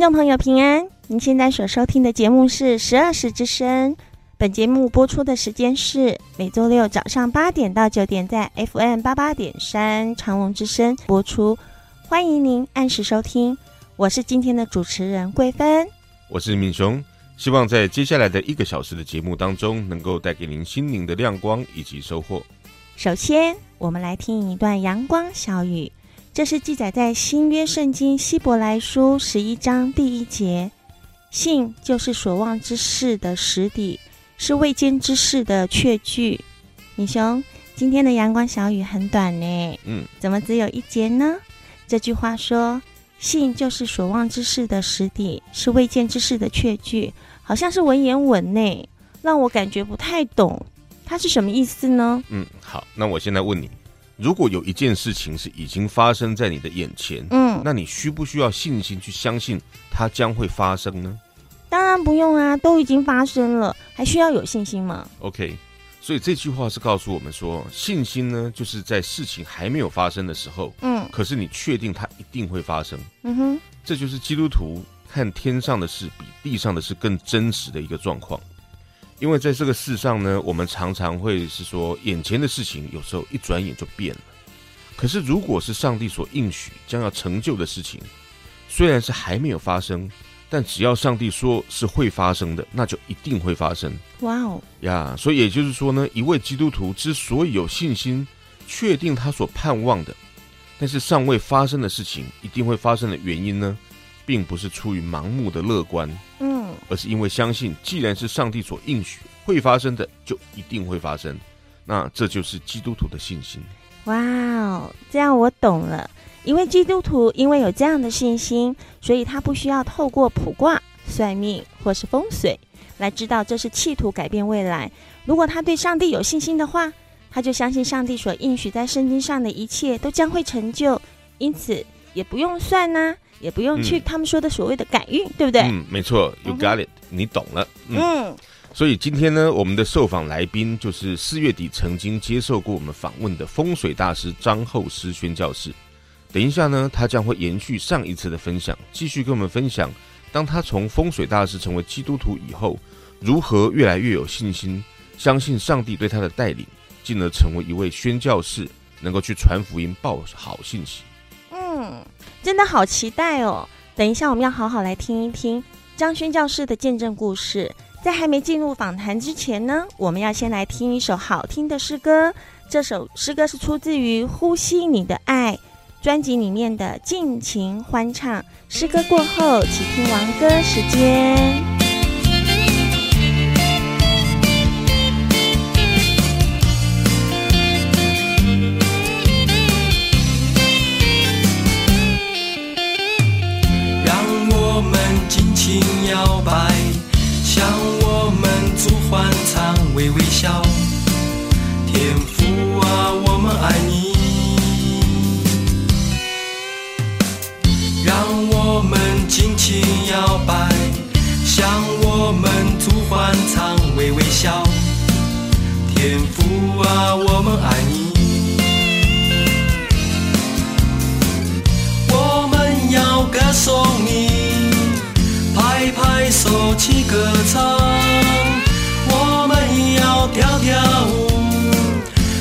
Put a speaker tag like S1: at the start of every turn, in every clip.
S1: 听众朋友平安，您现在所收听的节目是十二时之声。本节目播出的时间是每周六早上八点到九点，在 FM 八八点三长隆之声播出。欢迎您按时收听，我是今天的主持人桂芬，
S2: 我是敏雄。希望在接下来的一个小时的节目当中，能够带给您心灵的亮光以及收获。
S1: 首先，我们来听一段阳光小语。这是记载在新约圣经希伯来书十一章第一节：“信就是所望之事的实底，是未见之事的确据。”米兄，今天的阳光小雨很短呢，嗯，怎么只有一节呢？这句话说：“信就是所望之事的实底，是未见之事的确据。”好像是文言文呢，让我感觉不太懂，它是什么意思呢？
S2: 嗯，好，那我现在问你。如果有一件事情是已经发生在你的眼前，嗯，那你需不需要信心去相信它将会发生呢？
S1: 当然不用啊，都已经发生了，还需要有信心吗
S2: ？OK，所以这句话是告诉我们说，信心呢，就是在事情还没有发生的时候，嗯，可是你确定它一定会发生，嗯哼，这就是基督徒看天上的事比地上的事更真实的一个状况。因为在这个世上呢，我们常常会是说，眼前的事情有时候一转眼就变了。可是，如果是上帝所应许将要成就的事情，虽然是还没有发生，但只要上帝说是会发生的，那就一定会发生。哇哦呀！所以也就是说呢，一位基督徒之所以有信心，确定他所盼望的，但是尚未发生的事情一定会发生的原因呢，并不是出于盲目的乐观。嗯。而是因为相信，既然是上帝所应许会发生的，就一定会发生。那这就是基督徒的信心。
S1: 哇哦，这样我懂了。因为基督徒因为有这样的信心，所以他不需要透过卜卦、算命或是风水来知道这是企图改变未来。如果他对上帝有信心的话，他就相信上帝所应许在圣经上的一切都将会成就，因此也不用算呢、也不用去他们说的所谓的改运，嗯、对不对？
S2: 嗯，没错，You got it，、嗯、你懂了。嗯，嗯，所以今天呢，我们的受访来宾就是四月底曾经接受过我们访问的风水大师张厚师宣教士。等一下呢，他将会延续上一次的分享，继续跟我们分享，当他从风水大师成为基督徒以后，如何越来越有信心，相信上帝对他的带领，进而成为一位宣教士，能够去传福音、报好信息。
S1: 嗯，真的好期待哦！等一下，我们要好好来听一听张轩教师的见证故事。在还没进入访谈之前呢，我们要先来听一首好听的诗歌。这首诗歌是出自于《呼吸你的爱》专辑里面的《尽情欢唱》。诗歌过后，请听王歌时间。
S3: 摇摆，向我们主欢唱，微微笑。天父啊，我们爱你。我们要歌颂你。拍拍手起歌唱，我们要跳跳舞，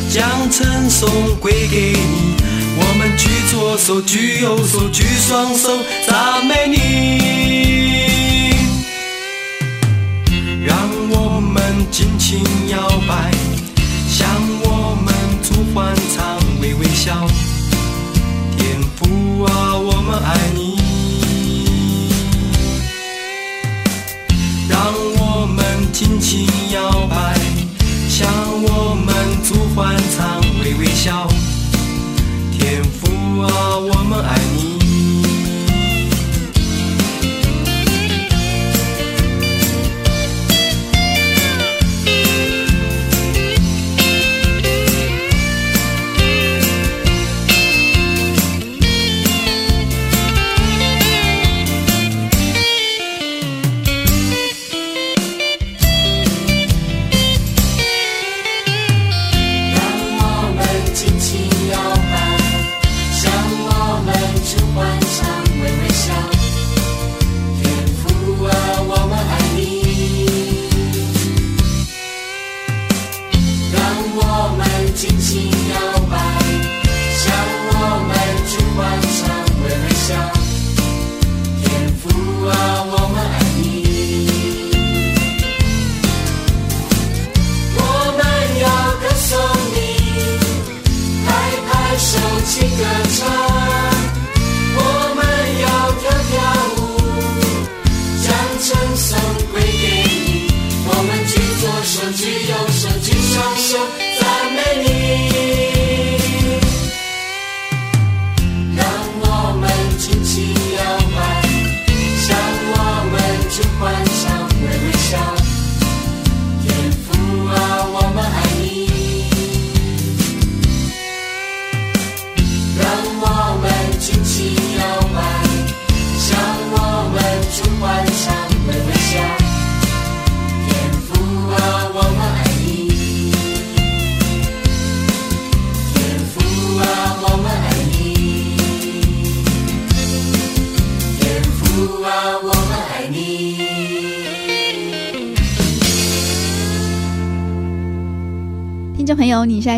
S3: 将称颂归给你。左手，举右手，举双手，赞美你。让我们尽情摇摆，向我们主欢唱，微微笑。天父啊，我们爱你。让我们尽情摇摆，向我们
S4: 主欢唱，微微笑。啊，我们爱你。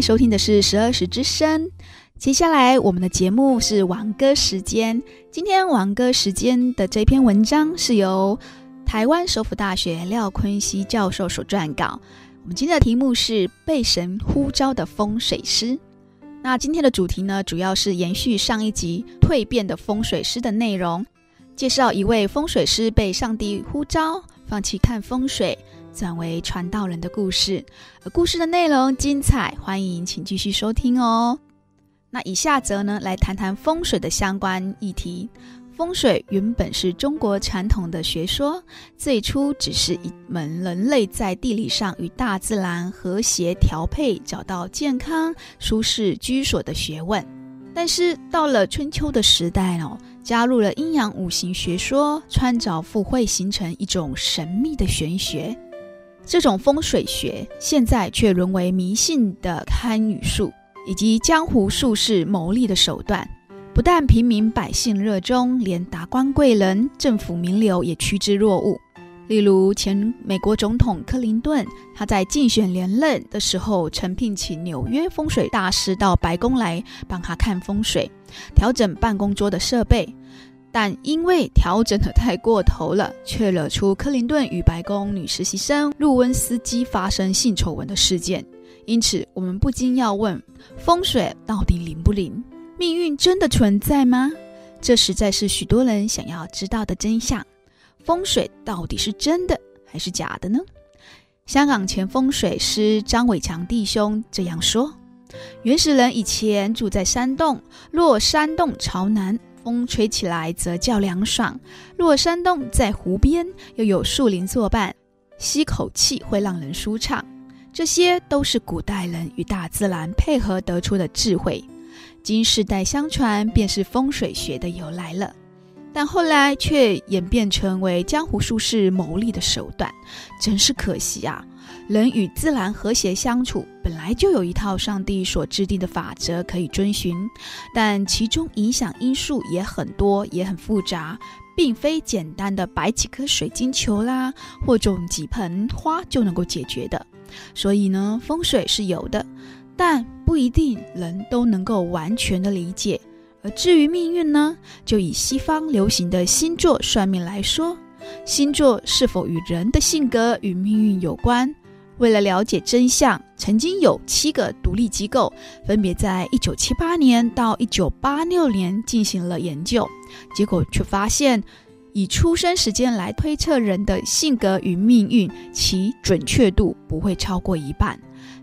S5: 收听的是十二时之声。接下来我们的节目是王哥时间。今天王哥时间的这篇文章是由台湾首府大学廖坤熙教授所撰稿。我们今天的题目是被神呼召的风水师。那今天的主题呢，主要是延续上一集蜕变的风水师的内容，介绍一位风水师被上帝呼召，放弃看风水，转为传道人的故事。而故事的内容精彩，欢迎请继续收听哦。那以下则呢，来谈谈风水的相关议题。风水原本是中国传统的学说，最初只是一门人类在地理上与大自然和谐调配，找到健康舒适居所的学问。但是到了春秋的时代哦，加入了阴阳五行学说，穿凿附会，形成一种神秘的玄学。这种风水学现在却沦为迷信的堪舆术。以及江湖术士牟利的手段，不但平民百姓热衷，连达官贵人、政府名流也趋之若鹜。例如前美国总统克林顿，他在竞选连任的时候，曾聘请纽约风水大师到白宫来帮他看风水，调整办公桌的设备。但因为调整得太过头了，却惹出克林顿与白宫女实习生露温斯基发生性丑闻的事件。因此，我们不禁要问：风水到底灵不灵？命运真的存在吗？这实在是许多人想要知道的真相。风水到底是真的还是假的呢？香港前风水师张伟强弟兄这样说：原始人以前住在山洞，若山洞朝南，风吹起来则较凉爽；若山洞在湖边，又有树林作伴，吸口气会让人舒畅。这些都是古代人与大自然配合得出的智慧，经世代相传，便是风水学的由来了。但后来却演变成为江湖术士牟利的手段，真是可惜啊！人与自然和谐相处，本来就有一套上帝所制定的法则可以遵循，但其中影响因素也很多，也很复杂，并非简单的摆几颗水晶球啦，或种几盆花就能够解决的。所以呢，风水是有的，但不一定人都能够完全的理解。而至于命运呢，就以西方流行的星座算命来说，星座是否与人的性格与命运有关？为了了解真相，曾经有七个独立机构，分别在一九七八年到一九八六年进行了研究，结果却发现。以出生时间来推测人的性格与命运，其准确度不会超过一半。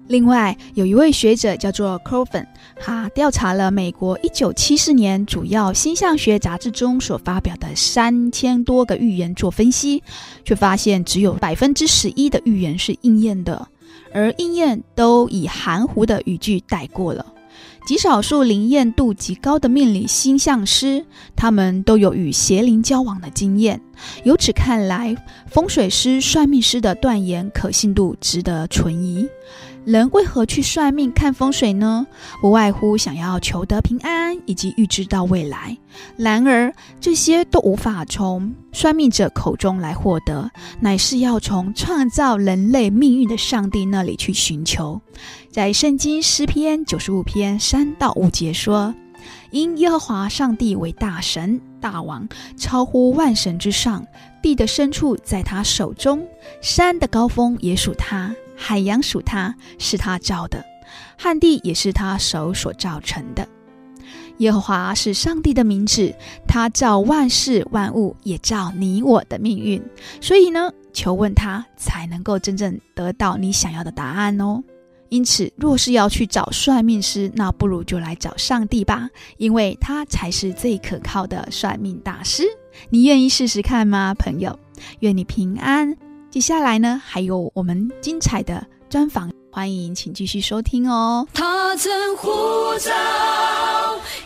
S5: 另外，有一位学者叫做 Coffin，他调查了美国一九七四年主要星象学杂志中所发表的三千多个预言做分析，却发现只有百分之十一的预言是应验的，而应验都以含糊的语句带过了。极少数灵验度极高的命理星象师，他们都有与邪灵交往的经验。由此看来，风水师、算命师的断言可信度值得存疑。人为何去算命看风水呢？不外乎想要求得平安，以及预知到未来。然而，这些都无法从算命者口中来获得，乃是要从创造人类命运的上帝那里去寻求。在圣经诗篇九十五篇三到五节说：“因耶和华上帝为大神大王，超乎万神之上，地的深处在他手中，山的高峰也属他。”海洋属他，是他造的；旱地也是他手所造成的。耶和华是上帝的名字，他造万事万物，也造你我的命运。所以呢，求问他，才能够真正得到你想要的答案哦。因此，若是要去找算命师，那不如就来找上帝吧，因为他才是最可靠的算命大师。你愿意试试看吗，朋友？愿你平安。接下来呢，还有我们精彩的专访，欢迎请继续收听哦。
S4: 他曾呼召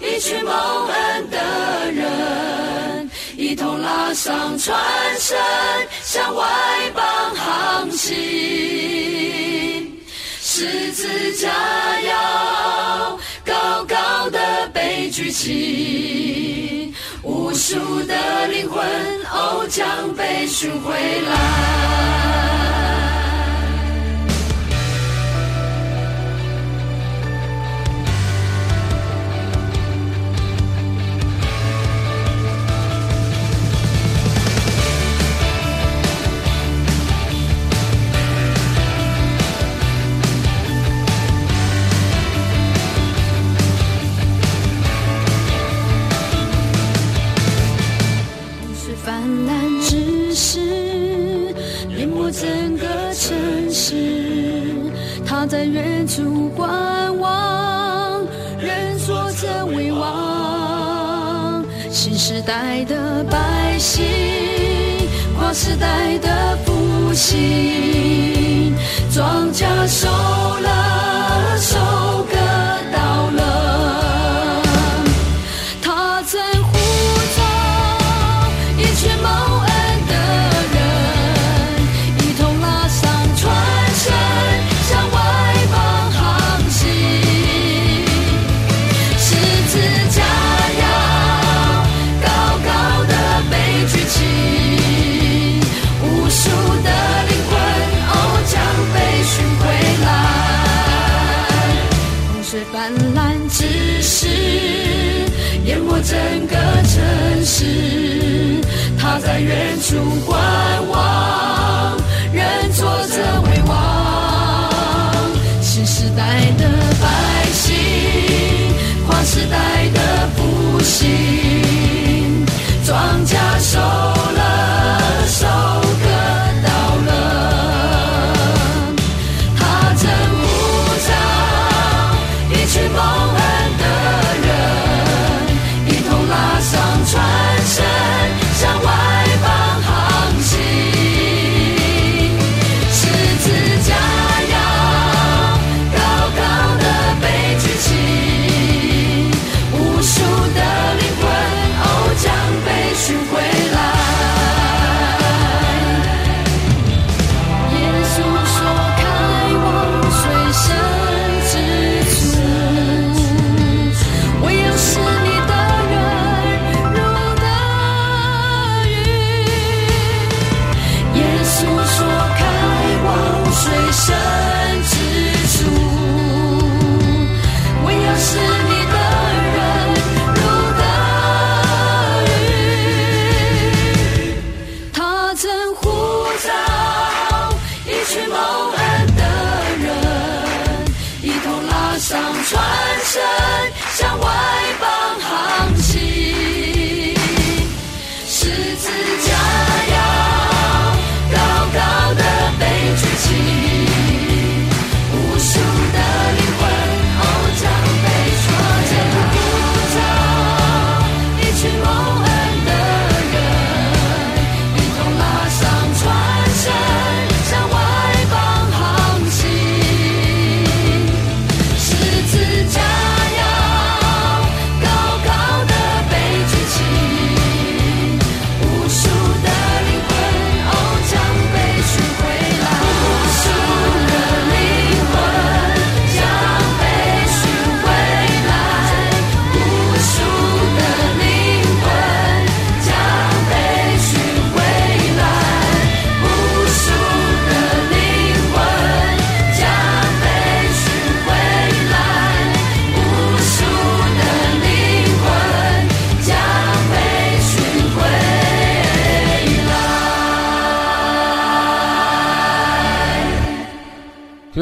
S4: 一群蒙恩的人。一同拉上船身，向外邦航行。十字架要高高的被举起，无数的灵魂哦将被寻回来。雨淹没整个城市，他在远处观望，人坐着为王。新时代的百姓，跨时代的复兴，庄稼收了，收整个城市，他在远处观望，人坐着为王。新时代的百姓，跨时代的复兴，庄稼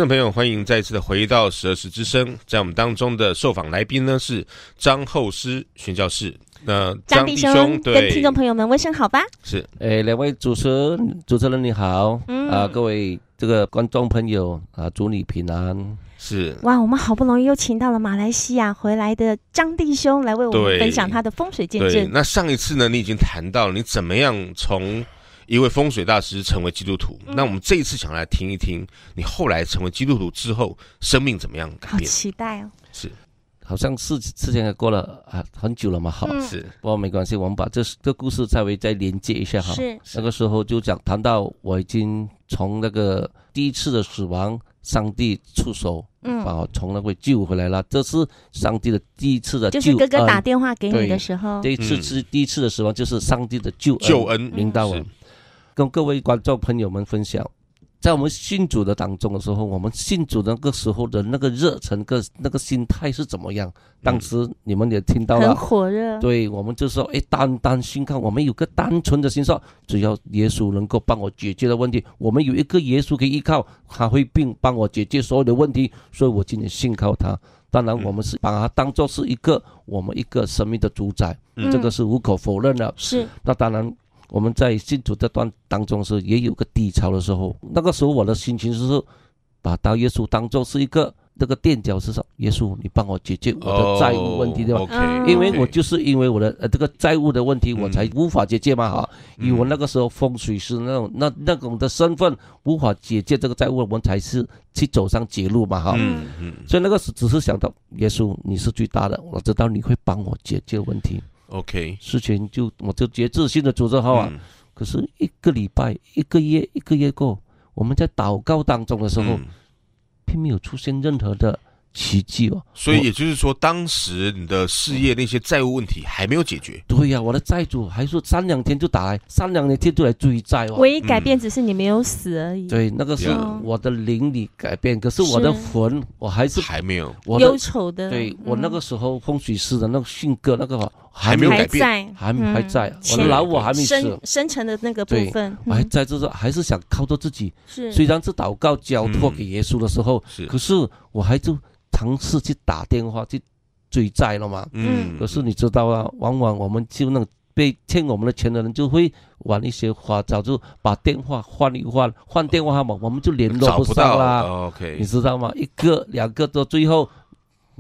S2: 众朋友，欢迎再次的回到十二时之声。在我们当中的受访来宾呢是张厚师宣教士。那张弟兄跟
S1: 听众朋友们问声好吧。
S2: 是，
S6: 诶，两位主持人，主持人你好，嗯啊，各位这个观众朋友啊，祝你平安。
S2: 是，
S1: 哇，我们好不容易又请到了马来西亚回来的张弟兄来为我们分享他的风水见证。
S2: 那上一次呢，你已经谈到了你怎么样从。一位风水大师成为基督徒，嗯、那我们这一次想来听一听你后来成为基督徒之后，生命怎么样改变？
S1: 好期待哦！
S2: 是。
S6: 好像事事情也过了啊很久了嘛，好，
S2: 是，
S6: 不过没关系，我们把这这故事稍微再连接一下哈。
S1: 是，
S6: 那个时候就讲谈到我已经从那个第一次的死亡，上帝出手，嗯，把我从那个救回来了。这是上帝的第一次的救恩。
S1: 就是哥哥打电话给你的时候，
S6: 这一次是第一次的死亡，就是上帝的救恩
S2: 救恩
S6: 临到我，跟各位观众朋友们分享。在我们信主的当中的时候，我们信主的那个时候的那个热忱跟那个心态是怎么样？当时你们也听到了，
S1: 很火热。
S6: 对，我们就说，哎，单单信靠，我们有个单纯的心说，只要耶稣能够帮我解决的问题，我们有一个耶稣可以依靠，他会并帮我解决所有的问题，所以我今天信靠他。当然，我们是把他当做是一个我们一个生命的主宰，嗯、这个是无可否认的。
S1: 是，
S6: 那当然。我们在信主这段当中是也有个低潮的时候，那个时候我的心情是说，把当耶稣当做是一个这个垫脚石上，耶稣你帮我解决我的债务问题对吧？因为我就是因为我的呃这个债务的问题，我才无法解决嘛哈。以我那个时候风水师那种那那种的身份，无法解决这个债务，我们才是去走上绝路嘛哈。所以那个时只是想到耶稣你是最大的，我知道你会帮我解决问题。
S2: OK，
S6: 事情就我就节制性的组织好啊。嗯、可是一个礼拜、一个月、一个月过，我们在祷告当中的时候，嗯、并没有出现任何的。奇迹哦，
S2: 所以也就是说，当时你的事业那些债务问题还没有解决。
S6: 对呀，我的债主还说三两天就打来，三两天就来追债哦。
S1: 唯一改变只是你没有死而已。
S6: 对，那个是我的灵里改变，可是我的魂我还是
S2: 还没有。
S1: 我忧愁的。
S6: 对，我那个时候风水师的那个性格那个
S2: 还没有改变，
S6: 还还在。我的老我还没死，
S1: 生成的那个部分，
S6: 我还在，就是还是想靠着自己。是，虽然是祷告交托给耶稣的时候，是，可是我还就。尝试去打电话去追债了嘛？嗯，可是你知道啊，往往我们就那被欠我们的钱的人就会玩一些花招，就把电话换一换，换电话号码，我们就联络不上啦。
S2: OK，
S6: 你知道吗？一个两个到最后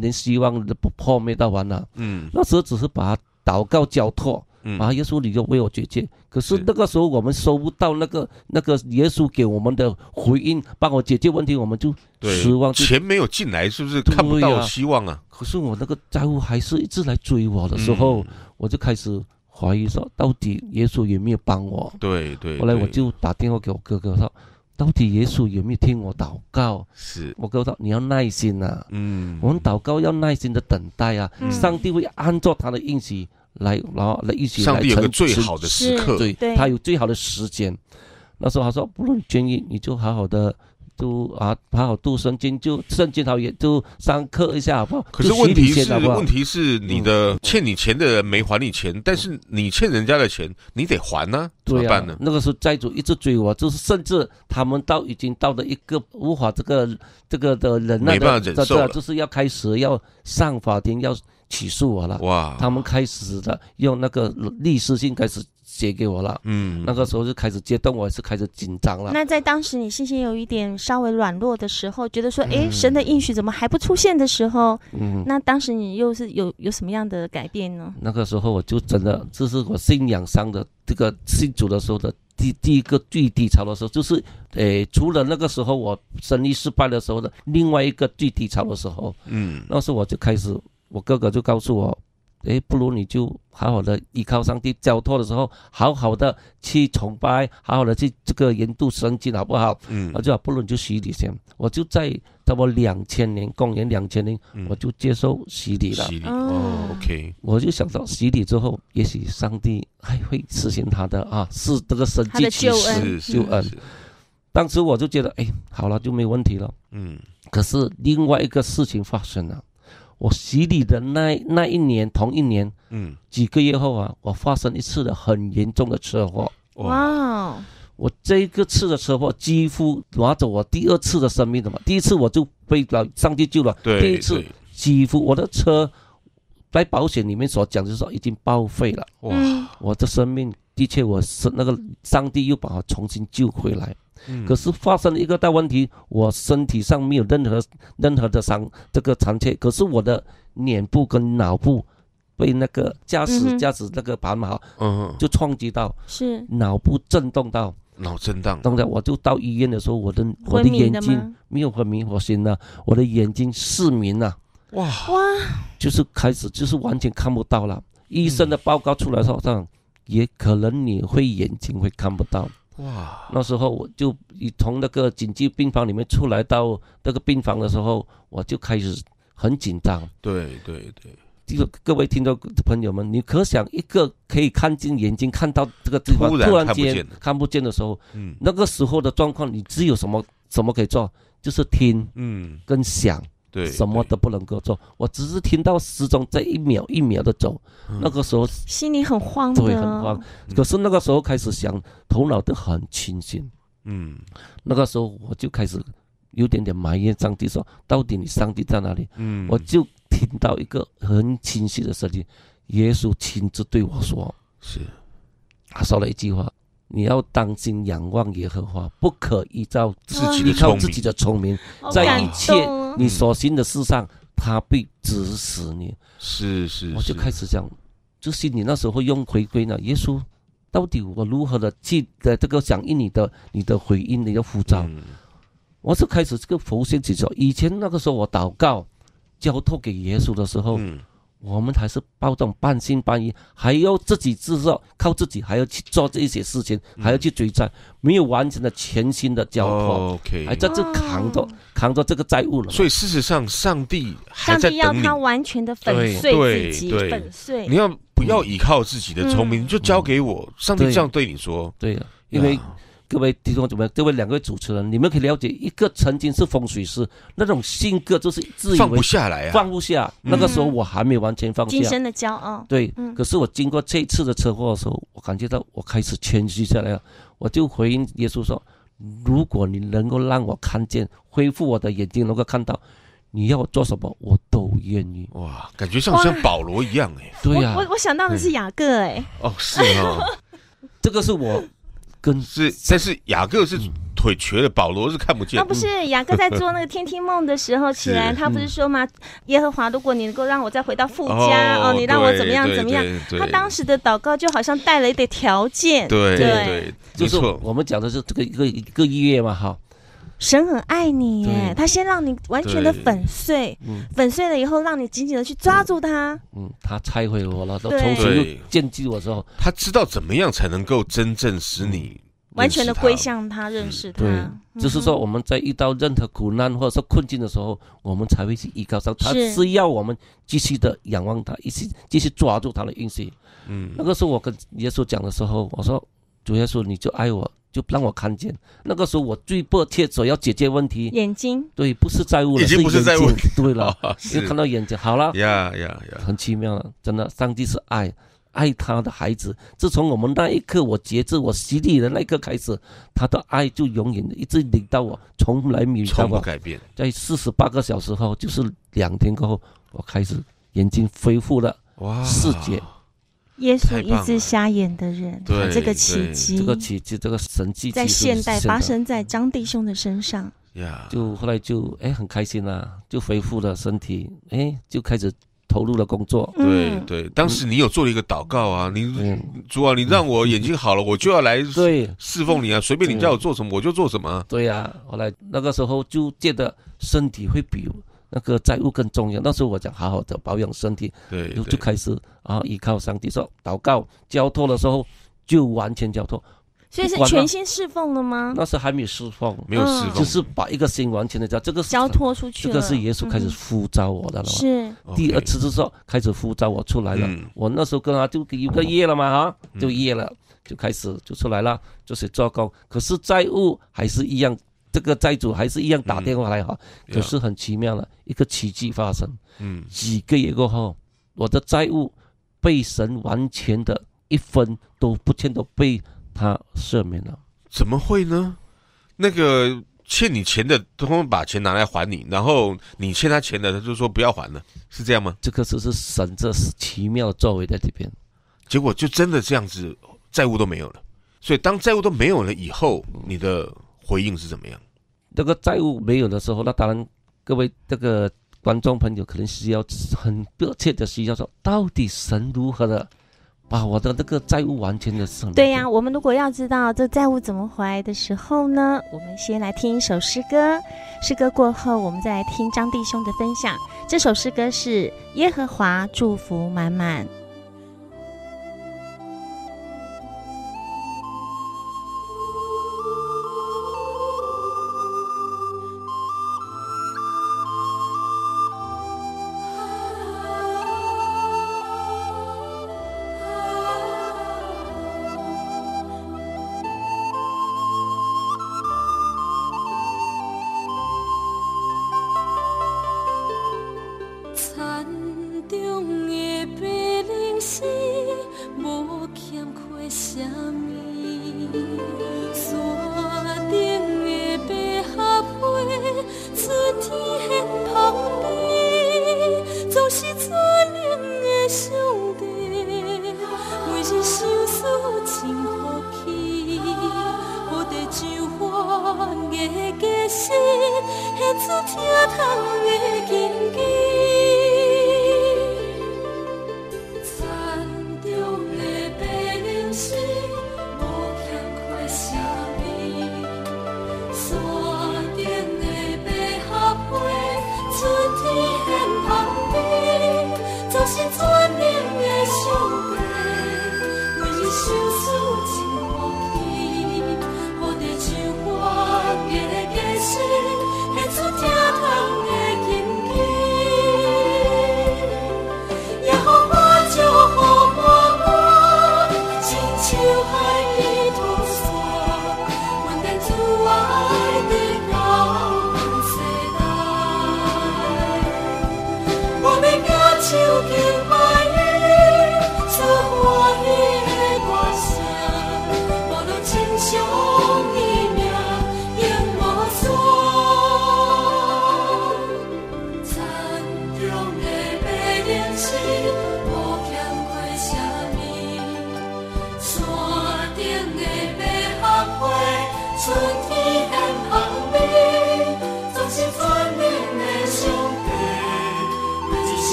S6: 连希望都不破灭到完了。嗯，那时候只是把祷告交托。啊！耶稣，你就为我解决。可是那个时候我们收不到那个那个耶稣给我们的回应，帮我解决问题，我们就失望。
S2: 钱没有进来，是不是看不到希望啊？
S6: 可是我那个债务还是一直来追我的时候，我就开始怀疑说，到底耶稣有没有帮我？
S2: 对对。
S6: 后来我就打电话给我哥哥说，到底耶稣有没有听我祷告？
S2: 是
S6: 我告诉他，你要耐心啊，嗯，我们祷告要耐心的等待啊，上帝会按照他的应许。来，然后来一起来成。
S2: 上帝有个最好的时刻，
S6: 对，他有最好的时间。那时候他说，不论建议你就好好的，就啊，好好读圣经，就圣经好也就上课一下，好不好？
S2: 可是问题是，问题是你的欠你钱的人没还你钱，但是你欠人家的钱，你得还呢，怎么办呢？
S6: 那个时候债主一直追我，就是甚至他们到已经到了一个无法这个这个的忍耐的，
S2: 没办法忍受了，
S6: 就是要开始要上法庭要。起诉我了，哇！他们开始的用那个律师信开始写给我了，嗯，那个时候就开始接动，我也是开始紧张了。
S1: 那在当时你信心有一点稍微软弱的时候，觉得说，哎、嗯，神的应许怎么还不出现的时候，嗯，那当时你又是有有什么样的改变呢？
S6: 那个时候我就真的，这是我信仰上的这个信主的时候的第第一个最低潮的时候，就是，诶，除了那个时候我生意失败的时候的另外一个最低潮的时候，嗯，那时候我就开始。我哥哥就告诉我，诶，不如你就好好的依靠上帝，交托的时候，好好的去崇拜，好好的去这个研读圣经，好不好？嗯，我就说不如你就洗礼先。我就在差不多两千年，公元两千年，嗯、我就接受洗礼了。
S2: 洗礼哦，OK。
S6: 我就想到洗礼之后，也许上帝还会实现他的啊，是这个神迹奇事救恩。当时我就觉得，哎，好了，就没问题了。嗯。可是另外一个事情发生了。我洗礼的那那一年，同一年，嗯，几个月后啊，我发生一次的很严重的车祸。哇！我这个次的车祸几乎拿走我第二次的生命的嘛。第一次我就被老上帝救了，对，第一次几乎我的车在保险里面所讲就是说已经报废了。哇！我的生命的确我是那个上帝又把我重新救回来。可是发生了一个大问题，我身体上没有任何任何的伤，这个残缺。可是我的脸部跟脑部被那个驾驶驾驶那个斑马，嗯，就撞击到，是。脑部震动到，
S2: 脑震荡。
S6: 当然，我就到医院的时候，我的我的眼睛没有昏迷，我醒了，我的眼睛失明了，哇。哇，就是开始就是完全看不到了。医生的报告出来说，这也可能你会眼睛会看不到。哇，那时候我就一从那个紧急病房里面出来到那个病房的时候，我就开始很紧张。
S2: 对对对，
S6: 就是各位听众朋友们，你可想一个可以看见眼睛看到这个地方，突然间看不见的时候，嗯，那个时候的状况，你只有什么什么可以做，就是听，嗯，跟想。对，什么都不能够做，我只是听到时钟在一秒一秒的走，嗯、那个时候
S1: 心里很慌的，
S6: 对，很慌。可是那个时候开始想，头脑都很清醒。嗯，那个时候我就开始有点点埋怨上帝说，到底你上帝在哪里？嗯，我就听到一个很清晰的声音，耶稣亲自对我说：“是。”他说了一句话。你要当心仰望耶和华，不可依照自己依靠自己的聪明，在一切你所行的事上，他必指使你。
S2: 是是，
S6: 我就开始讲，就是你那时候用回归呢，耶稣，到底我如何的记的这个响应你的你的回应你的呼召？我就开始这个浮现起说，以前那个时候我祷告交托给耶稣的时候。我们还是抱这种半信半疑，还要自己制造，靠自己还要去做这些事情，还要去追债，没有完成的全新的交托，OK，还在这扛着扛着这个债务了。
S2: 所以事实上，上帝还在
S1: 要他完全的粉碎自己，粉碎。
S2: 你要不要依靠自己的聪明，你就交给我。上帝这样对你说，
S6: 对呀，因为。各位听众怎么样，各位两位主持人，你们可以了解，一个曾经是风水师那种性格，就是自以为
S2: 放不下来啊，
S6: 放不下。那个时候我还没完全放下，
S1: 今生的骄傲。
S6: 对，可是我经过这一次的车祸的时候，我感觉到我开始谦虚下来了。我就回应耶稣说：“如果你能够让我看见，恢复我的眼睛，能够看到，你要我做什么，我都愿意。”
S2: 哇，感觉像像保罗一样哎。
S6: 对呀，
S1: 我我想到的是雅各哎。
S2: 哦，是哦，
S6: 这个是我。
S2: 是，但是雅各是腿瘸的，保罗是看不见。
S1: 啊，不是雅各在 做那个天梯梦的时候起来，他不是说吗？耶和华，如果你能够让我再回到富家哦，你让我怎么样怎么样？他当时的祷告就好像带了一点条件。
S2: 对对，
S6: 就是我们讲的是这个一个一个月嘛，哈。
S1: 神很爱你耶，他先让你完全的粉碎，粉碎了以后，让你紧紧的去抓住他。
S6: 嗯，他拆毁我了，都重新又建基我之后，
S2: 他知道怎么样才能够真正使你
S1: 完全的归向他，认识他。
S6: 对，就是说我们在遇到任何苦难或者说困境的时候，我们才会去依靠上。他是要我们继续的仰望他，一起继续抓住他的应许。嗯，那个时候我跟耶稣讲的时候，我说主耶稣，你就爱我。就让我看见，那个时候我最迫切所要解决问题，
S1: 眼睛，
S6: 对，不是债务了，
S2: 已经不是债务，
S6: 对了，就看到眼睛，好了，
S2: 呀呀呀，
S6: 很奇妙了，真的，上帝是爱，爱他的孩子。自从我们那一刻我决志我洗礼的那一刻开始，他的爱就永远一直领到我，从来没有
S2: 从不改变。
S6: 在四十八个小时后，就是两天过后，我开始眼睛恢复了，哇，视觉。
S1: 耶稣医治瞎眼的人，他这个奇迹，
S6: 这个奇迹，这个神迹，
S1: 在现代发生在张弟兄的身上。
S6: 呀，就后来就哎很开心啦，就恢复了身体，哎就开始投入了工作。
S2: 对对，当时你有做了一个祷告啊，你主啊，你让我眼睛好了，我就要来对侍奉你啊，随便你叫我做什么我就做什么。
S6: 对呀，后来那个时候就觉得身体会比。那个债务更重要。那时候我讲好好的保养身体，对，就就开始啊依靠上帝说祷告交托的时候就完全交托，
S1: 所以是全心侍奉了吗？
S6: 那时候还没有侍奉，
S2: 没有侍奉，
S6: 就是把一个心完全的交这个
S1: 交托出去。
S6: 这个是耶稣开始呼召我的了，是第二次的时候开始呼召我出来了。我那时候跟他就有个月了嘛哈，就一月了，就开始就出来了，就是做工。可是债务还是一样。这个债主还是一样打电话来哈，嗯、可是很奇妙了一个奇迹发生。嗯，几个月过后，我的债务被神完全的一分都不欠都被他赦免了。
S2: 怎么会呢？那个欠你钱的，通通把钱拿来还你，然后你欠他钱的，他就说不要还了，是这样吗？
S6: 这个只是神这是奇妙的作为在这边，
S2: 结果就真的这样子，债务都没有了。所以当债务都没有了以后，你的回应是怎么样？
S6: 这个债务没有的时候，那当然，各位这个观众朋友可能需要很迫切的需要说，到底神如何的把我的这个债务完全的算。
S4: 对呀、我们如果要知道这债务怎么还的时候呢，我们先来听一首诗歌。诗歌过后，我们再来听张弟兄的分享。这首诗歌是《耶和华祝福满满》。田中。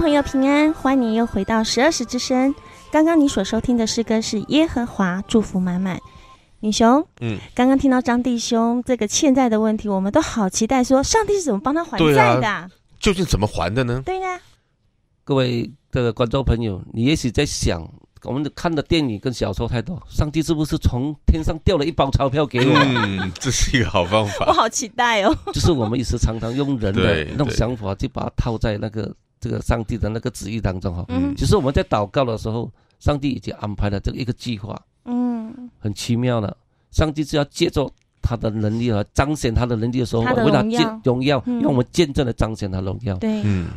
S4: 朋友平安，欢迎你又回到十二时之声。刚刚你所收听的诗歌是《耶和华祝福满满》。女雄，嗯，刚刚听到张弟兄这个欠债的问题，我们都好期待，说上帝是怎么帮他还债的？啊、
S2: 究竟怎么还的呢？
S4: 对呀、啊，
S6: 各位的观众朋友，你也许在想，我们看的电影跟小说太多，上帝是不是从天上掉了一包钞票给我？
S2: 嗯，这是一个好方法。
S4: 我 好期待哦。
S6: 就是我们一时常常用人的那种想法，就把它套在那个。这个上帝的那个旨意当中哈，嗯，其实我们在祷告的时候，上帝已经安排了这个一个计划，嗯，很奇妙的。上帝是要借助他的能力和彰显他的能力的时候，为他见荣耀，让我们见证了彰显他荣耀。
S4: 对，嗯。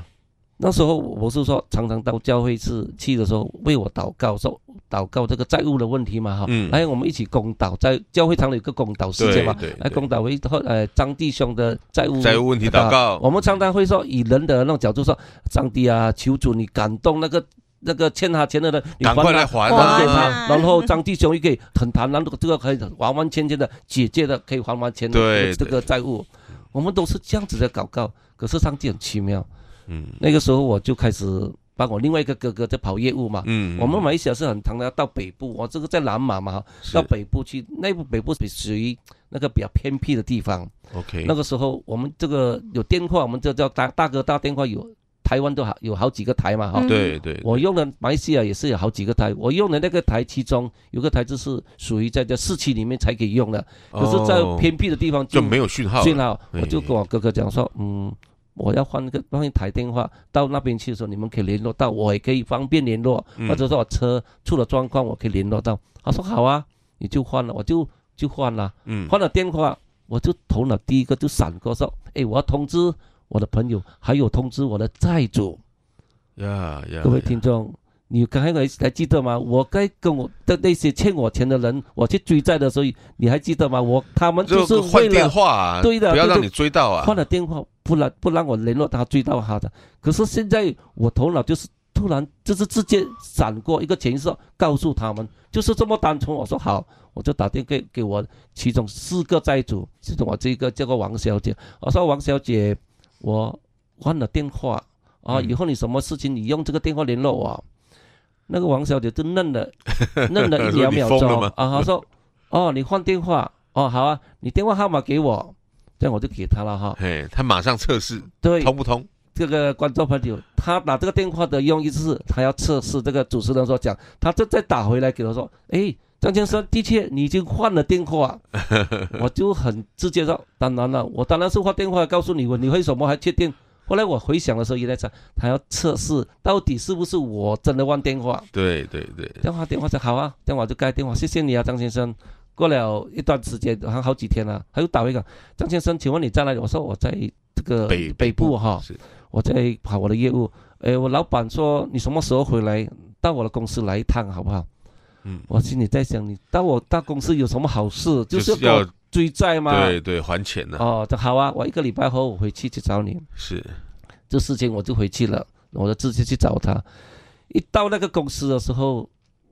S6: 那时候我是说，常常到教会是去的时候为我祷告，说祷告这个债务的问题嘛哈。嗯。有，我们一起公祷，在教会堂里有个公祷时间嘛。来公祷为呃张弟兄的债务
S2: 债务问题祷告。
S6: 我们常常会说，以人的那种角度说，上帝啊，求主你感动那个那个欠他钱的人，你
S2: 赶快来还
S6: 还给他。然后张弟兄也可以很坦然，这个可以完完全全的解决的，可以还完钱的这个债务。我们都是这样子的祷告，可是上帝很奇妙。嗯，那个时候我就开始帮我另外一个哥哥在跑业务嘛。嗯，我们马来西亚是很常的要到北部，我这个在南马嘛，到北部去，那部北部属于那个比较偏僻的地方。OK，那个时候我们这个有电话，我们就叫大大哥大电话，有台湾都好有好几个台嘛，哈。对对。我用的马来西亚也是有好几个台，我用的那个台其中有个台就是属于在这市区里面才可以用的，可是在偏僻的地方
S2: 就没有讯号。
S6: 讯号，我就跟我哥哥讲说，嗯。我要换个换一台电话，到那边去的时候，你们可以联络到，我也可以方便联络，或者说我车出了状况，我可以联络到。他说好啊，你就换了，我就就换了。嗯，换了电话，我就头脑第一个就闪过说，哎，我要通知我的朋友，还有通知我的债主。呀呀，各位听众。你刚才还还记得吗？我该跟我的那些欠我钱的人，我去追债的时候，你还记得吗？我他们就是
S2: 换电话啊，
S6: 对的，
S2: 不要让你追到啊。
S6: 换了电话，不然不让我联络他，追到他的。可是现在我头脑就是突然就是直接闪过一个潜意识，告诉他们就是这么单纯。我说好，我就打电话给给我其中四个债主，其中我这个叫个王小姐。我说王小姐，我换了电话啊，以后你什么事情你用这个电话联络我。那个王小姐就愣了，愣了一两秒钟啊，她说：“哦，你换电话哦，好啊，你电话号码给我，这样我就给他了哈。”
S2: 哎，他马上测试，
S6: 对，
S2: 通不通？
S6: 这个观众朋友，他打这个电话的用意是，他要测试这个主持人所讲，他这再打回来给他说：“哎，张先生，的确你已经换了电话。”我就很直接说：“当然了，我当然是换电话告诉你，我你为什么还确定？”后来我回想的时候，原来是他要测试到底是不是我真的换电话。
S2: 对对对，
S6: 电话电话说好啊，电话就盖电话，谢谢你啊，张先生。过了一段时间，好像好几天了，他又打一个，张先生，请问你在哪里？我说我在这个北北部哈，我在跑我的业务。哎，我老板说你什么时候回来到我的公司来一趟好不好？嗯，我心里在想，你到我到公司有什么好事？就是要。追债吗？
S2: 对对，还钱呢。
S6: 哦，好啊，我一个礼拜后我回去去找你。
S2: 是，
S6: 这事情我就回去了，我就直接去找他。一到那个公司的时候，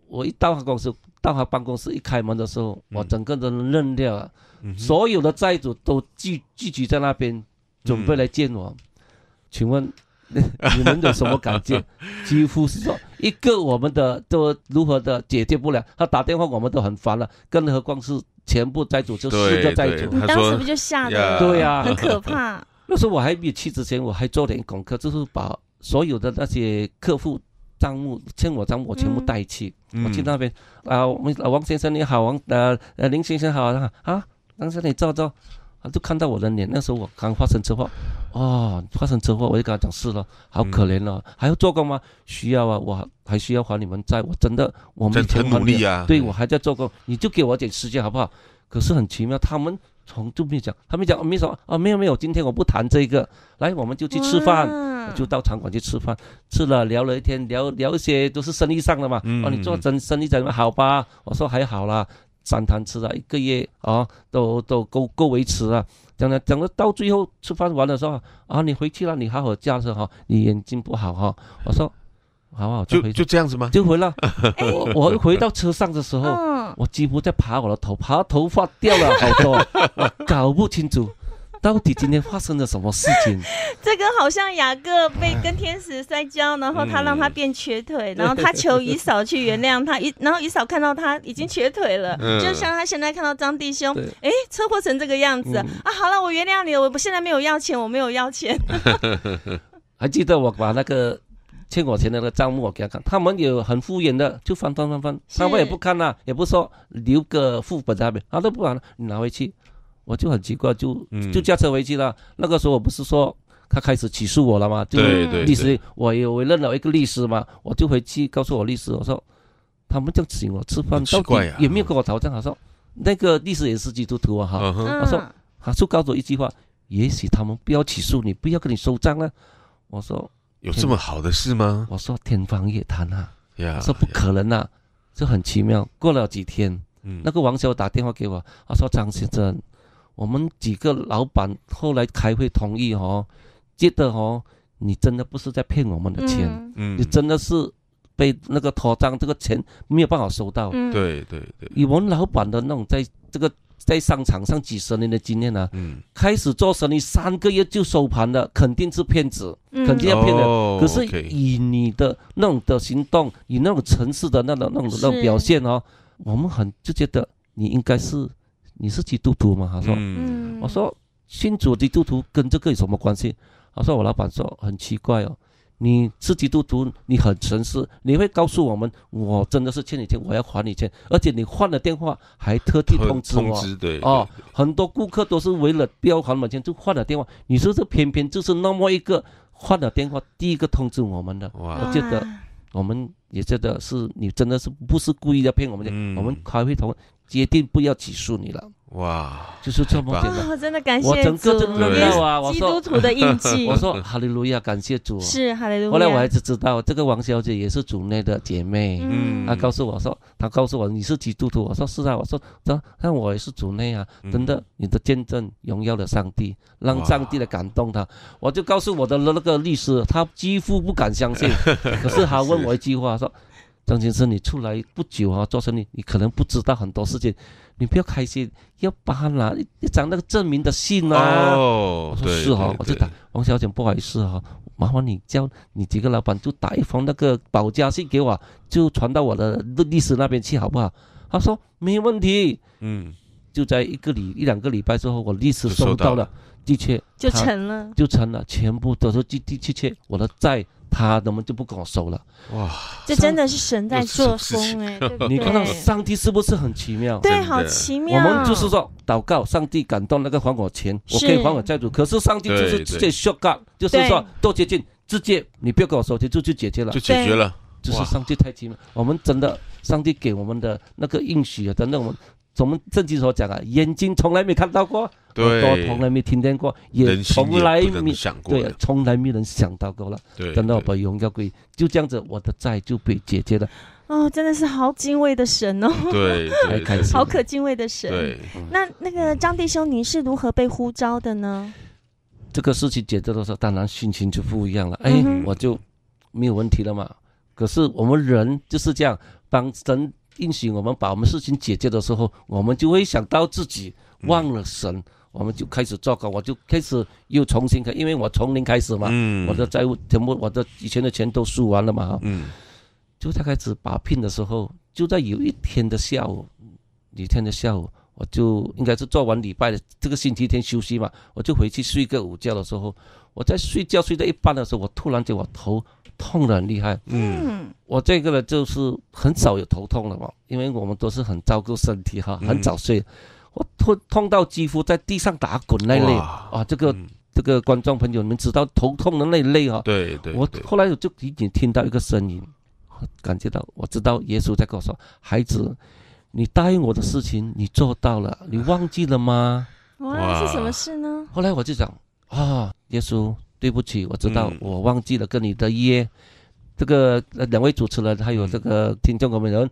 S6: 我一到他公司，到他办公室一开门的时候，嗯、我整个人愣掉了。嗯、所有的债主都聚聚集在那边，准备来见我。嗯、请问 你们有什么感觉？几乎是说一个我们的都如何的解决不了，他打电话我们都很烦了，更何况是。全部债主就四个债主，
S1: 你当时不就吓得？
S6: 对呀，
S1: 很可怕。
S6: 那时候我还没有去之前，我还做点功课，就是把所有的那些客户账目欠我账目我全部带去。我去那边啊，我们王先生你好，王呃呃林先生好啊，啊，当时你坐坐。他就看到我的脸，那时候我刚发生车祸，哦，发生车祸，我就跟他讲是了，好可怜了，还要做工吗？需要啊，我还需要还你们债，我真的，我们
S2: 很努力啊，
S6: 对，我还在做工，你就给我点时间好不好？可是很奇妙，他们从就没讲，他们讲没说啊，没有没有，今天我不谈这个，来，我们就去吃饭，就到场馆去吃饭，吃了聊了一天，聊聊一些都是生意上的嘛，哦，你做真生意怎么好吧？我说还好啦。三餐吃了一个月啊，都都够够维持了。讲了讲了，到最后吃饭完的时候啊，你回去了，你好好驾车哈，你眼睛不好哈。我说，好不好就
S2: 就这样子吗？
S6: 就回了。我 我回到车上的时候，我几乎在爬我的头，爬头发掉了 好多，搞不清楚。到底今天发生了什么事情？
S1: 这个好像雅各被跟天使摔跤，然后他让他变瘸腿，然后他求以嫂去原谅他，一然后以嫂看到他已经瘸腿了，就像他现在看到张弟兄，哎，车祸成这个样子啊！好了，我原谅你了，我现在没有要钱，我没有要钱。
S6: 还记得我把那个欠我钱的那个账目我给他看，他们有很敷衍的，就翻翻翻翻，他们也不看呐，也不说留个副本在那边，他都不管了，你拿回去。我就很奇怪，就就驾车回去了。嗯、那个时候我不是说他开始起诉我了吗？就律师，我有委任了一个律师嘛，我就回去告诉我律师，我说他们这样请我吃饭，到底有没有跟我讨账？他说那个律师也是基督徒啊，哈，嗯、他说他就告诉我一句话，也许他们不要起诉你，不要跟你收账了。我说
S2: 有这么好的事吗？
S6: 我说天方夜谭啊，说不可能啊，就很奇妙。过了几天，嗯，那个王小打电话给我，他说张先生，我们几个老板后来开会同意哦，觉得哦，你真的不是在骗我们的钱，嗯，你真的是被那个拖账，这个钱没有办法收到。
S2: 对对对，
S6: 以我们老板的那种在这个。在商场上几十年的经验呢，嗯，开始做生意三个月就收盘了，肯定是骗子，嗯、肯定要骗人。哦、可是以你的那种的行动，以那种城市的那种那种那种表现哦，我们很就觉得你应该是你是基督徒嘛？他说，嗯、我说信主基督徒跟这个有什么关系？他说我老板说很奇怪哦。你自己都读，你很诚实，你会告诉我们，我真的是欠你钱，我要还你钱，而且你换了电话还特地通知我，
S2: 通知对，
S6: 哦，很多顾客都是为了不要还我们钱就换了电话，你说这偏偏就是那么一个换了电话第一个通知我们的，我觉得我们也觉得是你真的是不是故意要骗我们的，嗯、我们开会同决定不要起诉你了。哇，就是这么简单。
S1: 我真的感谢
S6: 我整个真的没有啊！
S1: 基督徒的印记。
S6: 我说哈利路亚，感谢主。
S1: 是哈利路亚。
S6: 后来我还是知道，这个王小姐也是主内的姐妹。嗯。她告诉我说，她告诉我你是基督徒。我说是啊。我说，那那我也是主内啊。真的，你的见证荣耀了上帝，让上帝来感动她。我就告诉我的那个律师，他几乎不敢相信。可是他问我一句话说。张先生，你出来不久啊，做生意，你可能不知道很多事情，你不要开心，要帮他拿一张那个证明的信啊。哦，我说是哈，我就打王小姐，不好意思哈，麻烦你叫你几个老板就打一封那个保家信给我，就传到我的律师那边去，好不好？他说没问题。嗯，就在一个礼一两个礼拜之后，我历史收到了，的确
S1: 就成了，
S6: 就成了，全部都是的的确确，我的债。他怎么就不跟我收了？哇，
S1: 这真的是神在作风哎！
S6: 你看到上帝是不是很奇妙？
S1: 对，好奇妙。
S6: 我们就是说祷告，上帝感动那个还我钱，我可以还我债主。可是上帝就是直接 short 就是说多接近，直接你不要跟我收钱，就就解决了，
S2: 就解决了。
S6: 就是上帝太奇妙，我们真的上帝给我们的那个应许啊，等等我们。我们圣经所讲啊，眼睛从来没看到过，耳朵从来没听见过，也从来没想过，对，从来没人想到过了。对，等到我把荣耀归，就这样子，我的债就被解决了。
S1: 哦，真的是好敬畏的神哦，
S6: 对，
S1: 好可敬畏的神。对，那那个张弟兄，你是如何被呼召的呢？
S6: 这个事情解决的时候，当然心情就不一样了。哎，我就没有问题了嘛。可是我们人就是这样，当神。应许我们把我们事情解决的时候，我们就会想到自己忘了神，嗯、我们就开始糟糕，我就开始又重新开，因为我从零开始嘛，嗯、我的债务全部，我的以前的钱都输完了嘛，嗯，就在开始把聘的时候，就在有一天的下午，有一天的下午，我就应该是做完礼拜的这个星期天休息嘛，我就回去睡个午觉的时候，我在睡觉睡到一半的时候，我突然间我头。痛的很厉害，嗯，我这个呢就是很少有头痛了嘛，因为我们都是很照顾身体哈，很早睡，我痛痛到几乎在地上打滚那类啊，这个这个观众朋友你们知道头痛的那类哈，
S2: 对对，
S6: 我后来我就已经听到一个声音，感觉到我知道耶稣在跟我说，孩子，你答应我的事情你做到了，你忘记了吗？
S1: 哇，是什么事呢？
S6: 后来我就讲啊，耶稣。对不起，我知道我忘记了跟你的约。这个两位主持人还有这个听众朋友们，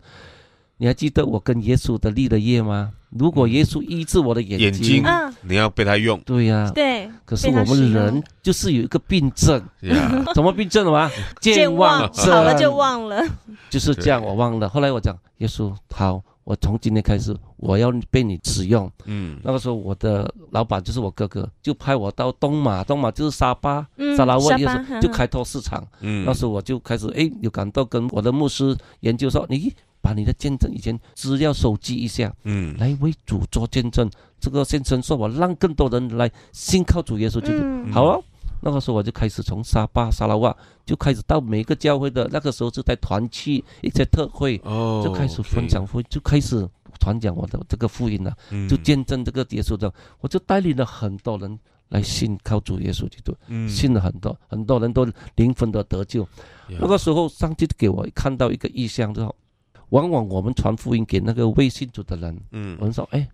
S6: 你还记得我跟耶稣的立的约吗？如果耶稣医治我的眼睛，
S2: 你要被他用。
S6: 对呀，
S1: 对。
S6: 可是我们人就是有一个病症，什么病症了吗？
S1: 健忘症。好了就忘了。
S6: 就是这样，我忘了。后来我讲耶稣好。我从今天开始，我要被你使用。嗯，那个时候我的老板就是我哥哥，就派我到东马，东马就是沙巴、嗯、沙拉沃，也是就开拓市场。嗯，那时候我就开始哎，有感到，跟我的牧师研究说，你把你的见证以前资料收集一下，嗯，来为主做见证。这个先生说我让更多人来信靠主耶稣，就、嗯、好了、哦。那个时候我就开始从沙巴、沙拉瓦就开始到每个教会的，那个时候是在团契一些特会，就开始分享会，就开始传讲我的这个福音了，就见证这个耶稣的，我就带领了很多人来信靠主耶稣基督，信了很多，很多人都灵魂的得救。那个时候上帝给我看到一个意象之后，往往我们传福音给那个未信主的人，我们说哎。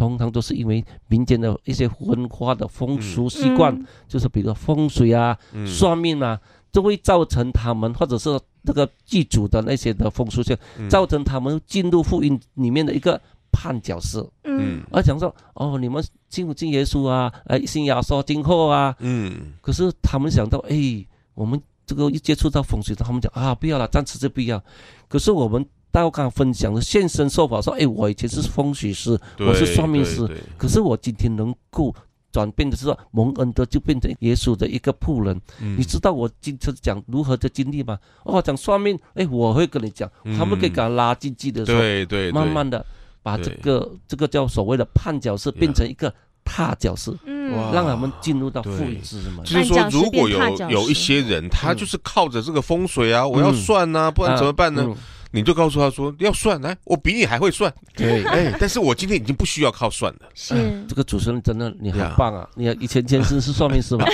S6: 通常都是因为民间的一些文化的风俗习惯，嗯、就是比如说风水啊、嗯、算命啊，就会造成他们或者是那个剧组的那些的风俗性，造成他们进入福音里面的一个绊脚石。嗯，而讲说哦，你们信不信耶稣啊？哎，信耶稣今后啊。嗯。可是他们想到，哎，我们这个一接触到风水，他们讲啊，不要了，暂时就不要。可是我们大家刚刚分享的现身说法，说，哎，我以前是风水师，我是算命师，可是我今天能够。转变的是说，蒙恩德就变成耶稣的一个仆人。嗯、你知道我今天讲如何的经历吗？哦，讲算命，哎，我会跟你讲，嗯、他们可以给他拉进去的时候，对对，慢慢的把这个这个叫所谓的绊脚石变成一个踏脚石，嗯，让他们进入到富裕之门。
S2: 就是说，如果有有一些人，他就是靠着这个风水啊，嗯、我要算啊，不然怎么办呢？嗯嗯你就告诉他说要算，来，我比你还会算。对，哎，但是我今天已经不需要靠算了。
S6: 是，这个主持人真的你很棒啊！你以前前世是算命师吗？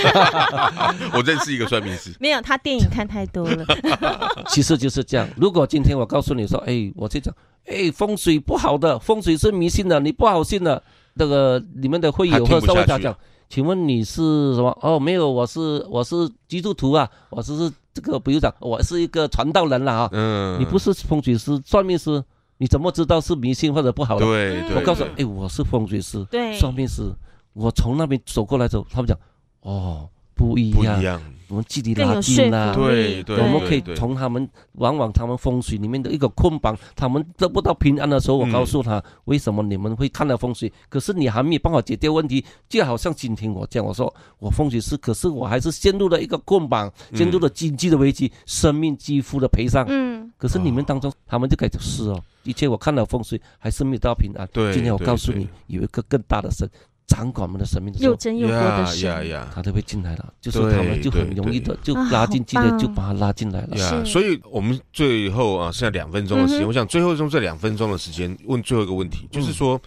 S2: 我认识一个算命师。
S1: 没有，他电影看太多了。
S6: 其实就是这样。如果今天我告诉你说，哎，我这讲，哎，风水不好的，风水是迷信的，你不好信的。那个里面的会友和稍微讲讲，请问你是什么？哦，没有，我是我是基督徒啊，我是。这个比如讲，我是一个传道人了啊，嗯，你不是风水师、算命师，你怎么知道是迷信或者不好的？对，对，我告诉你，哎，我是风水师，算命师，我从那边走过来走，他们讲，哦，不一样。不一样我们距离拉近了，对对，我们可以从他们往往他们风水里面的一个捆绑，他们得不到平安的时候，我告诉他为什么你们会看到风水，可是你还没有办法解决问题，就好像今天我这样，我说我风水师，可是我还是陷入了一个捆绑，陷入了经济的危机，生命几乎的赔偿。嗯，可是你们当中，他们就开始是哦，一切我看到风水还是没有到平安。对，今天我告诉你，有一个更大的神。掌管我们的生命的时候，
S1: 又真又活的神，
S6: 他都会进来了，就是他们就很容易的就拉进去的，就把他拉进来了。
S2: 呀，所以我们最后啊，剩下两分钟的时间，我想最后用这两分钟的时间问最后一个问题，就是说，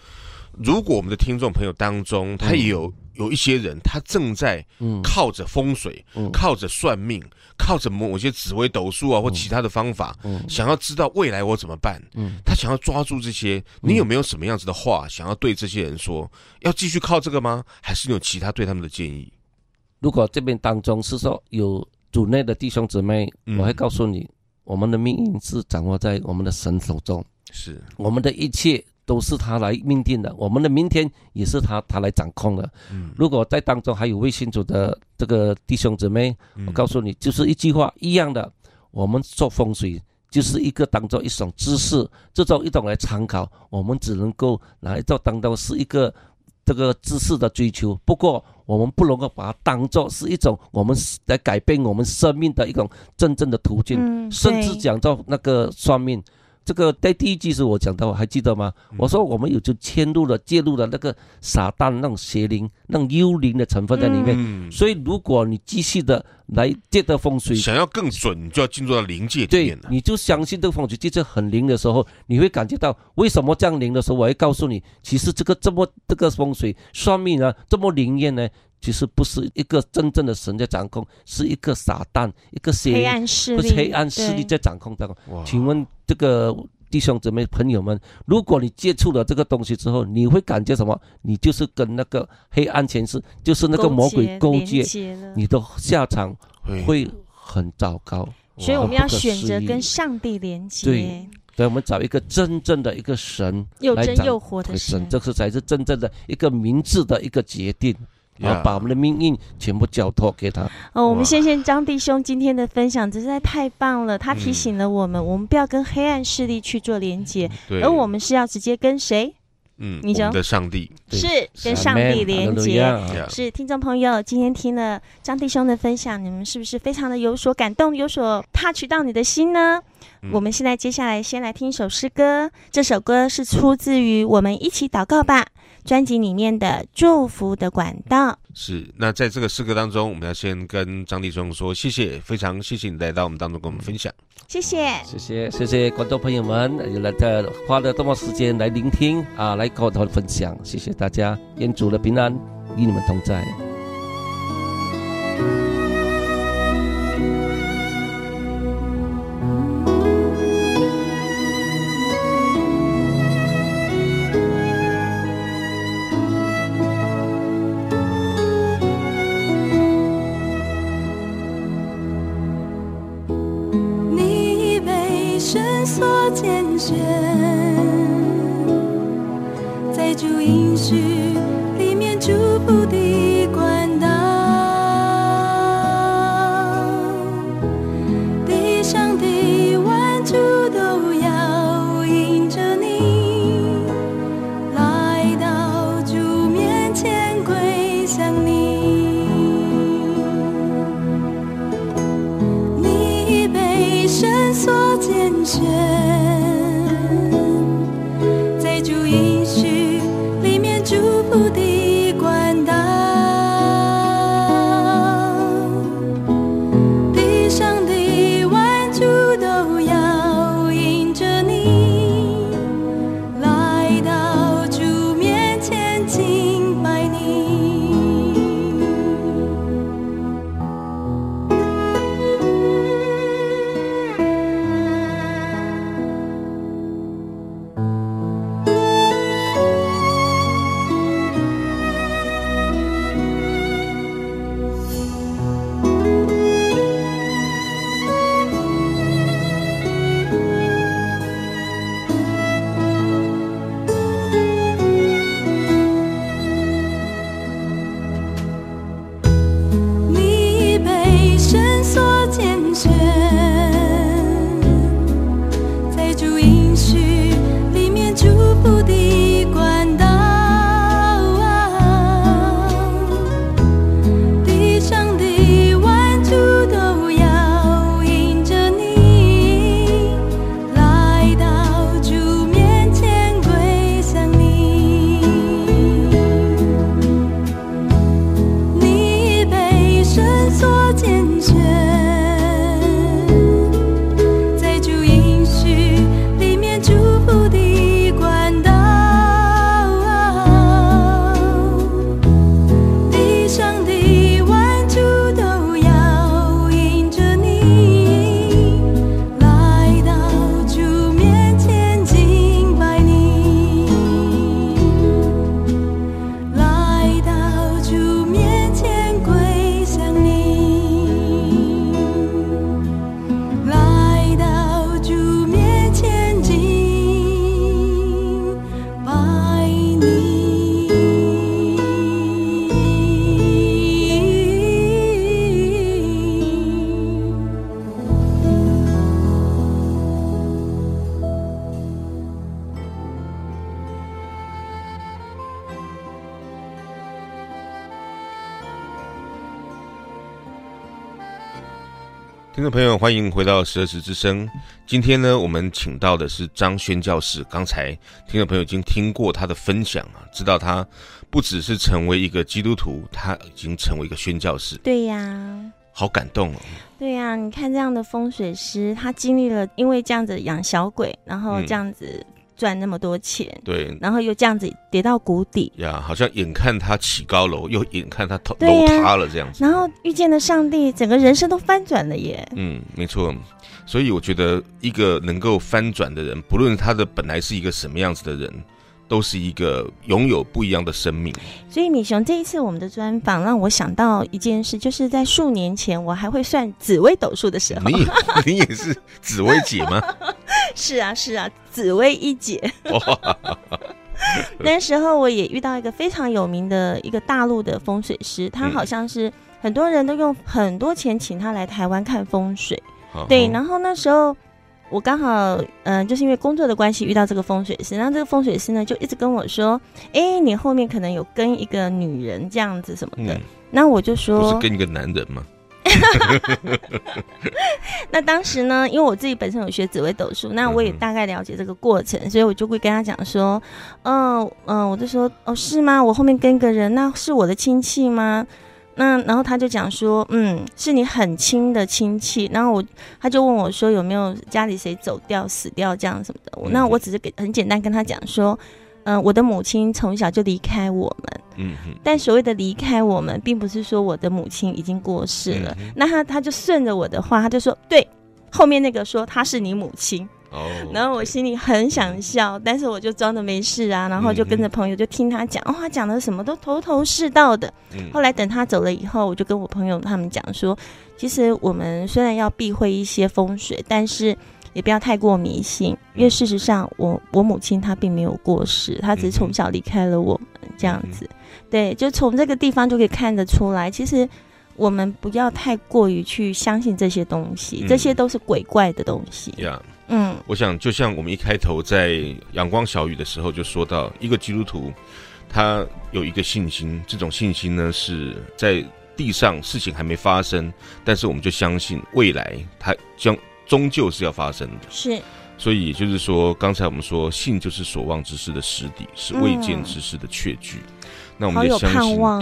S2: 如果我们的听众朋友当中，他也有。有一些人，他正在靠着风水，嗯、靠着算命，嗯、靠着某些紫微斗数啊，或其他的方法，嗯、想要知道未来我怎么办。嗯、他想要抓住这些，你有没有什么样子的话想要对这些人说？要继续靠这个吗？还是有其他对他们的建议？
S6: 如果这边当中是说有主内的弟兄姊妹，嗯、我会告诉你，我们的命运是掌握在我们的神手中，是我们的一切。都是他来命定的，我们的明天也是他他来掌控的。嗯，如果在当中还有未信主的这个弟兄姊妹，嗯、我告诉你，就是一句话一样的，我们做风水就是一个当做一种知识，这种一种来参考，我们只能够来做当做是一个这个知识的追求。不过我们不能够把它当做是一种我们来改变我们生命的一种真正的途径，嗯、甚至讲到那个算命。这个在第一季是我讲到，还记得吗？我说我们有就迁入了、介入了那个撒旦那种邪灵、那种幽灵的成分在里面。嗯、所以如果你继续的来借的风水，
S2: 想要更准，你就要进入到灵界里面了。
S6: 对，你就相信这个风水就是很灵的时候，你会感觉到为什么这样灵的时候，我会告诉你，其实这个这么这个风水算命啊，这么灵验呢。其实不是一个真正的神在掌控，是一个撒旦，一个邪
S1: 黑暗势力，
S6: 不是黑暗势力在掌控当中。请问这个弟兄姊妹朋友们，如果你接触了这个东西之后，你会感觉什么？你就是跟那个黑暗前世，就是那个魔鬼勾结，你的下场会很糟糕。
S1: 所以我们要选择跟上帝连接。
S6: 对，对，我们找一个真正的一个神，
S1: 又真又活的神，
S6: 这是才是真正的一个明智的一个决定。然后把我们的命运全部交托给他。
S1: 哦，我们谢谢张弟兄今天的分享，实在太棒了。他提醒了我们，我们不要跟黑暗势力去做连接，而我们是要直接跟谁？
S2: 嗯，你讲的上帝
S1: 是跟上帝连接。是听众朋友，今天听了张弟兄的分享，你们是不是非常的有所感动，有所 touch 到你的心呢？我们现在接下来先来听一首诗歌，这首歌是出自于《我们一起祷告吧》。专辑里面的祝福的管道
S2: 是。那在这个诗歌当中，我们要先跟张立忠说谢谢，非常谢谢你来到我们当中跟我们分享。
S1: 谢谢，
S6: 谢谢，谢谢观众朋友们来在花了多么时间来聆听啊，来跟我们分享，谢谢大家，愿主的平安与你们同在。
S2: 众朋友，欢迎回到十二时之声。今天呢，我们请到的是张宣教士。刚才听众朋友已经听过他的分享啊，知道他不只是成为一个基督徒，他已经成为一个宣教士。
S1: 对呀，
S2: 好感动哦。
S1: 对呀，你看这样的风水师，他经历了因为这样子养小鬼，然后这样子。嗯赚那么多钱，
S2: 对，
S1: 然后又这样子跌到谷底。
S2: 呀，好像眼看他起高楼，又眼看他头楼塌了这样子，
S1: 然后遇见了上帝，整个人生都翻转了耶。
S2: 嗯，没错，所以我觉得一个能够翻转的人，不论他的本来是一个什么样子的人。都是一个拥有不一样的生命，
S1: 所以米熊这一次我们的专访让我想到一件事，就是在数年前我还会算紫微斗数的时候，
S2: 你 你也是紫微姐吗？
S1: 是啊是啊，紫薇一姐。那时候我也遇到一个非常有名的一个大陆的风水师，他好像是很多人都用很多钱请他来台湾看风水，嗯、对，然后那时候。我刚好，嗯、呃，就是因为工作的关系遇到这个风水师，然后这个风水师呢就一直跟我说，哎，你后面可能有跟一个女人这样子什么的，嗯、那我就说，
S2: 不是跟一个男人吗？
S1: 那当时呢，因为我自己本身有学紫微斗数，那我也大概了解这个过程，所以我就会跟他讲说，嗯、呃、嗯、呃，我就说，哦，是吗？我后面跟一个人，那是我的亲戚吗？那然后他就讲说，嗯，是你很亲的亲戚。然后我他就问我说，有没有家里谁走掉、死掉这样什么的？嗯、那我只是给很简单跟他讲说，嗯、呃，我的母亲从小就离开我们。嗯哼。但所谓的离开我们，并不是说我的母亲已经过世了。嗯、那他他就顺着我的话，他就说，对，后面那个说他是你母亲。哦，oh, 然后我心里很想笑，但是我就装的没事啊，然后就跟着朋友就听他讲，哦，他讲的什么都头头是道的。嗯，后来等他走了以后，我就跟我朋友他们讲说，其实我们虽然要避讳一些风水，但是也不要太过迷信，因为事实上我我母亲她并没有过世，她只是从小离开了我们这样子。对，就从这个地方就可以看得出来，其实我们不要太过于去相信这些东西，这些都是鬼怪的东西。
S2: Yeah. 嗯，我想就像我们一开头在阳光小雨的时候就说到，一个基督徒他有一个信心，这种信心呢是在地上事情还没发生，但是我们就相信未来它将终究是要发生的。
S1: 是，
S2: 所以也就是说，刚才我们说，信就是所望之事的实底，是未见之事的确据。嗯、那我们也相信，
S1: 哦、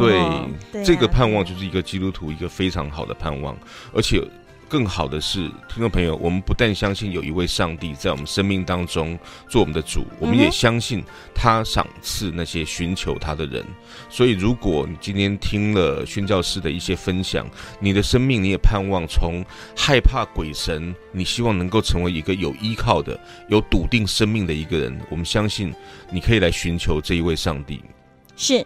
S1: 对，
S2: 这个盼望就是一个基督徒一个非常好的盼望，而且。更好的是，听众朋友，我们不但相信有一位上帝在我们生命当中做我们的主，我们也相信他赏赐那些寻求他的人。所以，如果你今天听了宣教师的一些分享，你的生命你也盼望从害怕鬼神，你希望能够成为一个有依靠的、有笃定生命的一个人。我们相信你可以来寻求这一位上帝。
S1: 是。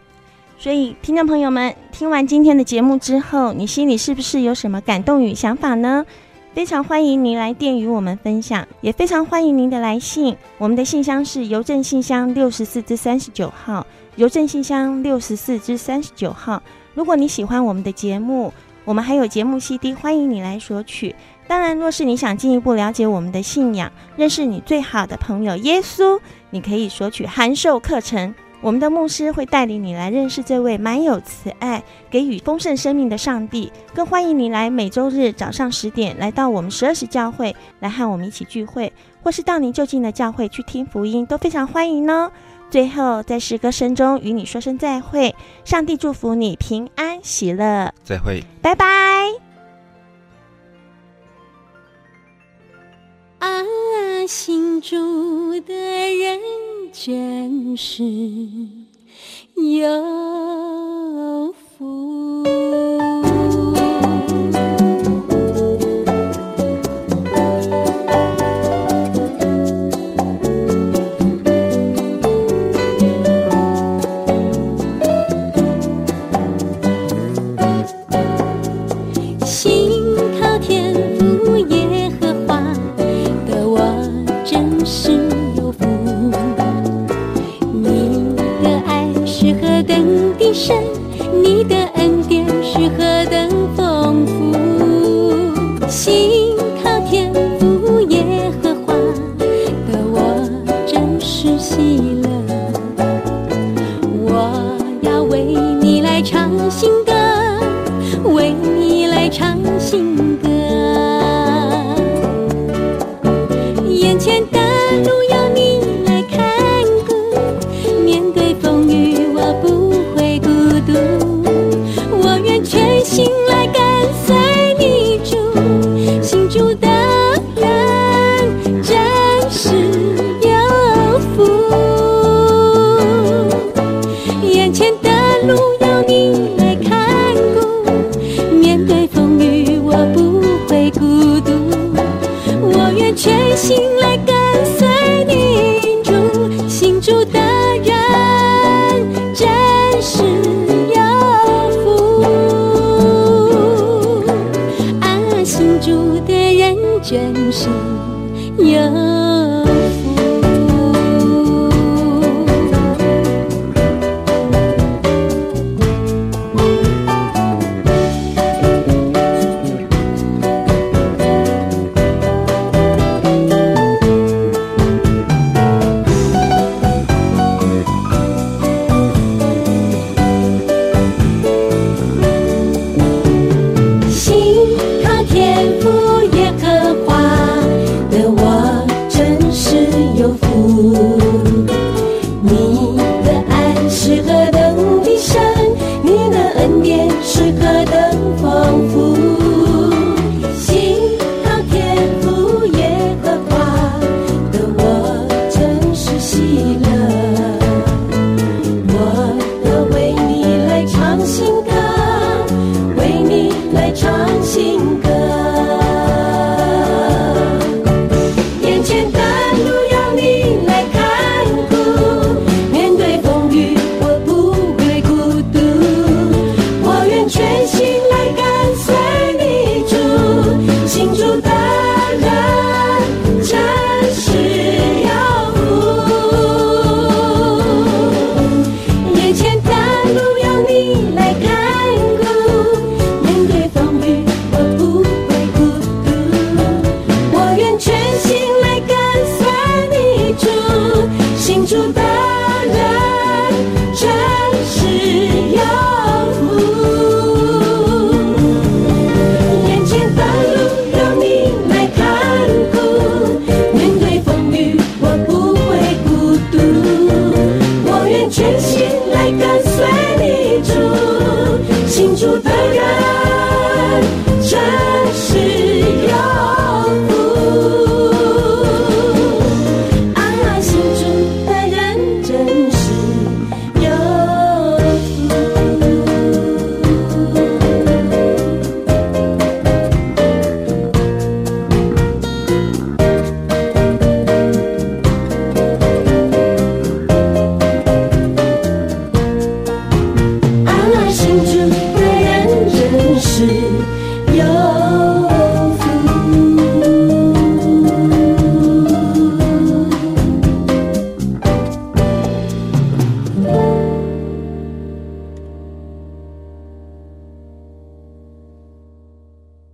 S1: 所以，听众朋友们，听完今天的节目之后，你心里是不是有什么感动与想法呢？非常欢迎您来电与我们分享，也非常欢迎您的来信。我们的信箱是邮政信箱六十四至三十九号，邮政信箱六十四至三十九号。如果你喜欢我们的节目，我们还有节目 CD，欢迎你来索取。当然，若是你想进一步了解我们的信仰，认识你最好的朋友耶稣，你可以索取函授课程。我们的牧师会带领你来认识这位满有慈爱、给予丰盛生命的上帝。更欢迎你来每周日早上十点来到我们十二时教会来和我们一起聚会，或是到您就近的教会去听福音，都非常欢迎哦。最后，在诗歌声中与你说声再会，上帝祝福你平安喜乐，
S2: 再会，
S1: 拜拜。
S4: 啊，信主的人。真是有福。新歌，为你来唱新歌。